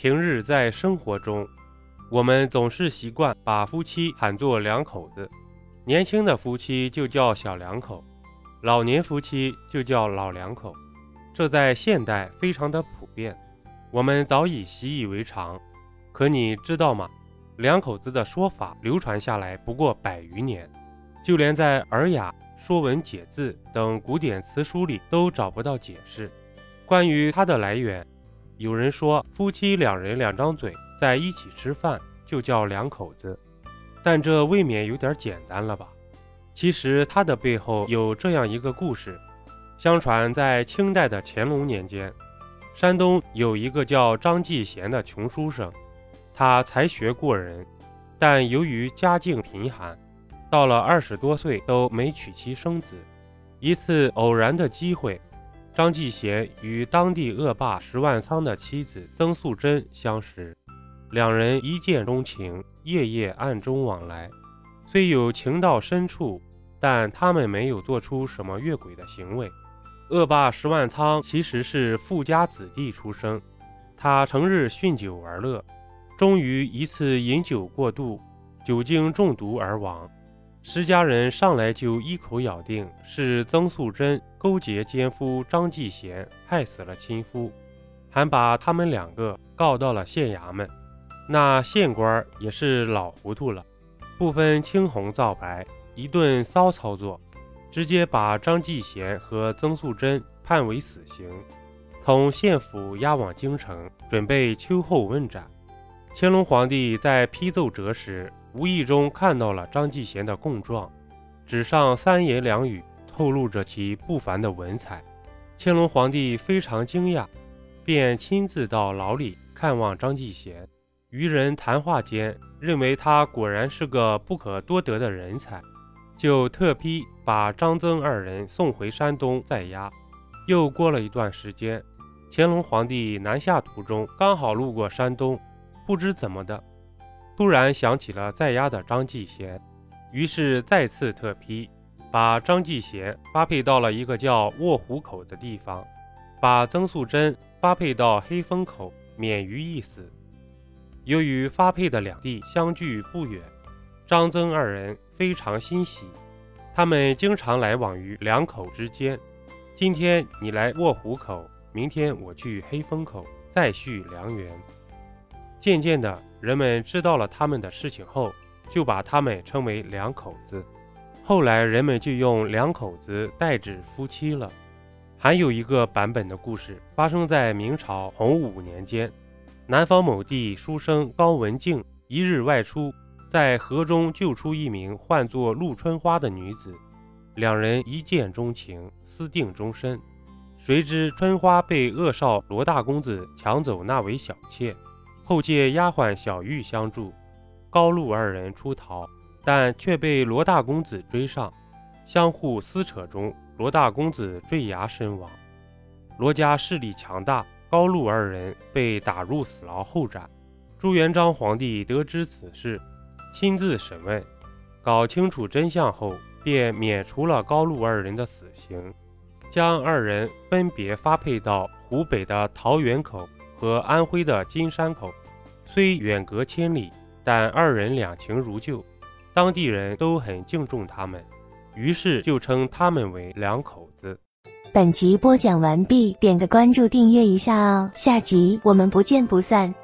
平日在生活中，我们总是习惯把夫妻喊作两口子，年轻的夫妻就叫小两口，老年夫妻就叫老两口，这在现代非常的普遍，我们早已习以为常。可你知道吗？两口子的说法流传下来不过百余年，就连在《尔雅》《说文解字》等古典词书里都找不到解释。关于它的来源，有人说夫妻两人两张嘴在一起吃饭就叫两口子，但这未免有点简单了吧？其实它的背后有这样一个故事：相传在清代的乾隆年间，山东有一个叫张继贤的穷书生。他才学过人，但由于家境贫寒，到了二十多岁都没娶妻生子。一次偶然的机会，张继贤与当地恶霸石万仓的妻子曾素贞相识，两人一见钟情，夜夜暗中往来。虽有情到深处，但他们没有做出什么越轨的行为。恶霸石万仓其实是富家子弟出生，他成日酗酒玩乐。终于一次饮酒过度，酒精中毒而亡。石家人上来就一口咬定是曾素贞勾结奸夫张继贤害死了亲夫，还把他们两个告到了县衙门。那县官也是老糊涂了，不分青红皂白，一顿骚操作，直接把张继贤和曾素贞判为死刑，从县府押往京城，准备秋后问斩。乾隆皇帝在批奏折时，无意中看到了张继贤的供状，纸上三言两语透露着其不凡的文采。乾隆皇帝非常惊讶，便亲自到牢里看望张继贤。与人谈话间，认为他果然是个不可多得的人才，就特批把张曾二人送回山东在押。又过了一段时间，乾隆皇帝南下途中，刚好路过山东。不知怎么的，突然想起了在押的张继贤，于是再次特批，把张继贤发配到了一个叫卧虎口的地方，把曾素贞发配到黑风口，免于一死。由于发配的两地相距不远，张曾二人非常欣喜，他们经常来往于两口之间。今天你来卧虎口，明天我去黑风口，再续良缘。渐渐的，人们知道了他们的事情后，就把他们称为两口子。后来，人们就用两口子代指夫妻了。还有一个版本的故事，发生在明朝洪武年间。南方某地书生高文静一日外出，在河中救出一名唤作陆春花的女子，两人一见钟情，私定终身。谁知春花被恶少罗大公子抢走，纳为小妾。后借丫鬟小玉相助，高陆二人出逃，但却被罗大公子追上，相互撕扯中，罗大公子坠崖身亡。罗家势力强大，高陆二人被打入死牢后斩。朱元璋皇帝得知此事，亲自审问，搞清楚真相后，便免除了高陆二人的死刑，将二人分别发配到湖北的桃源口。和安徽的金山口虽远隔千里，但二人两情如旧，当地人都很敬重他们，于是就称他们为两口子。本集播讲完毕，点个关注，订阅一下哦，下集我们不见不散。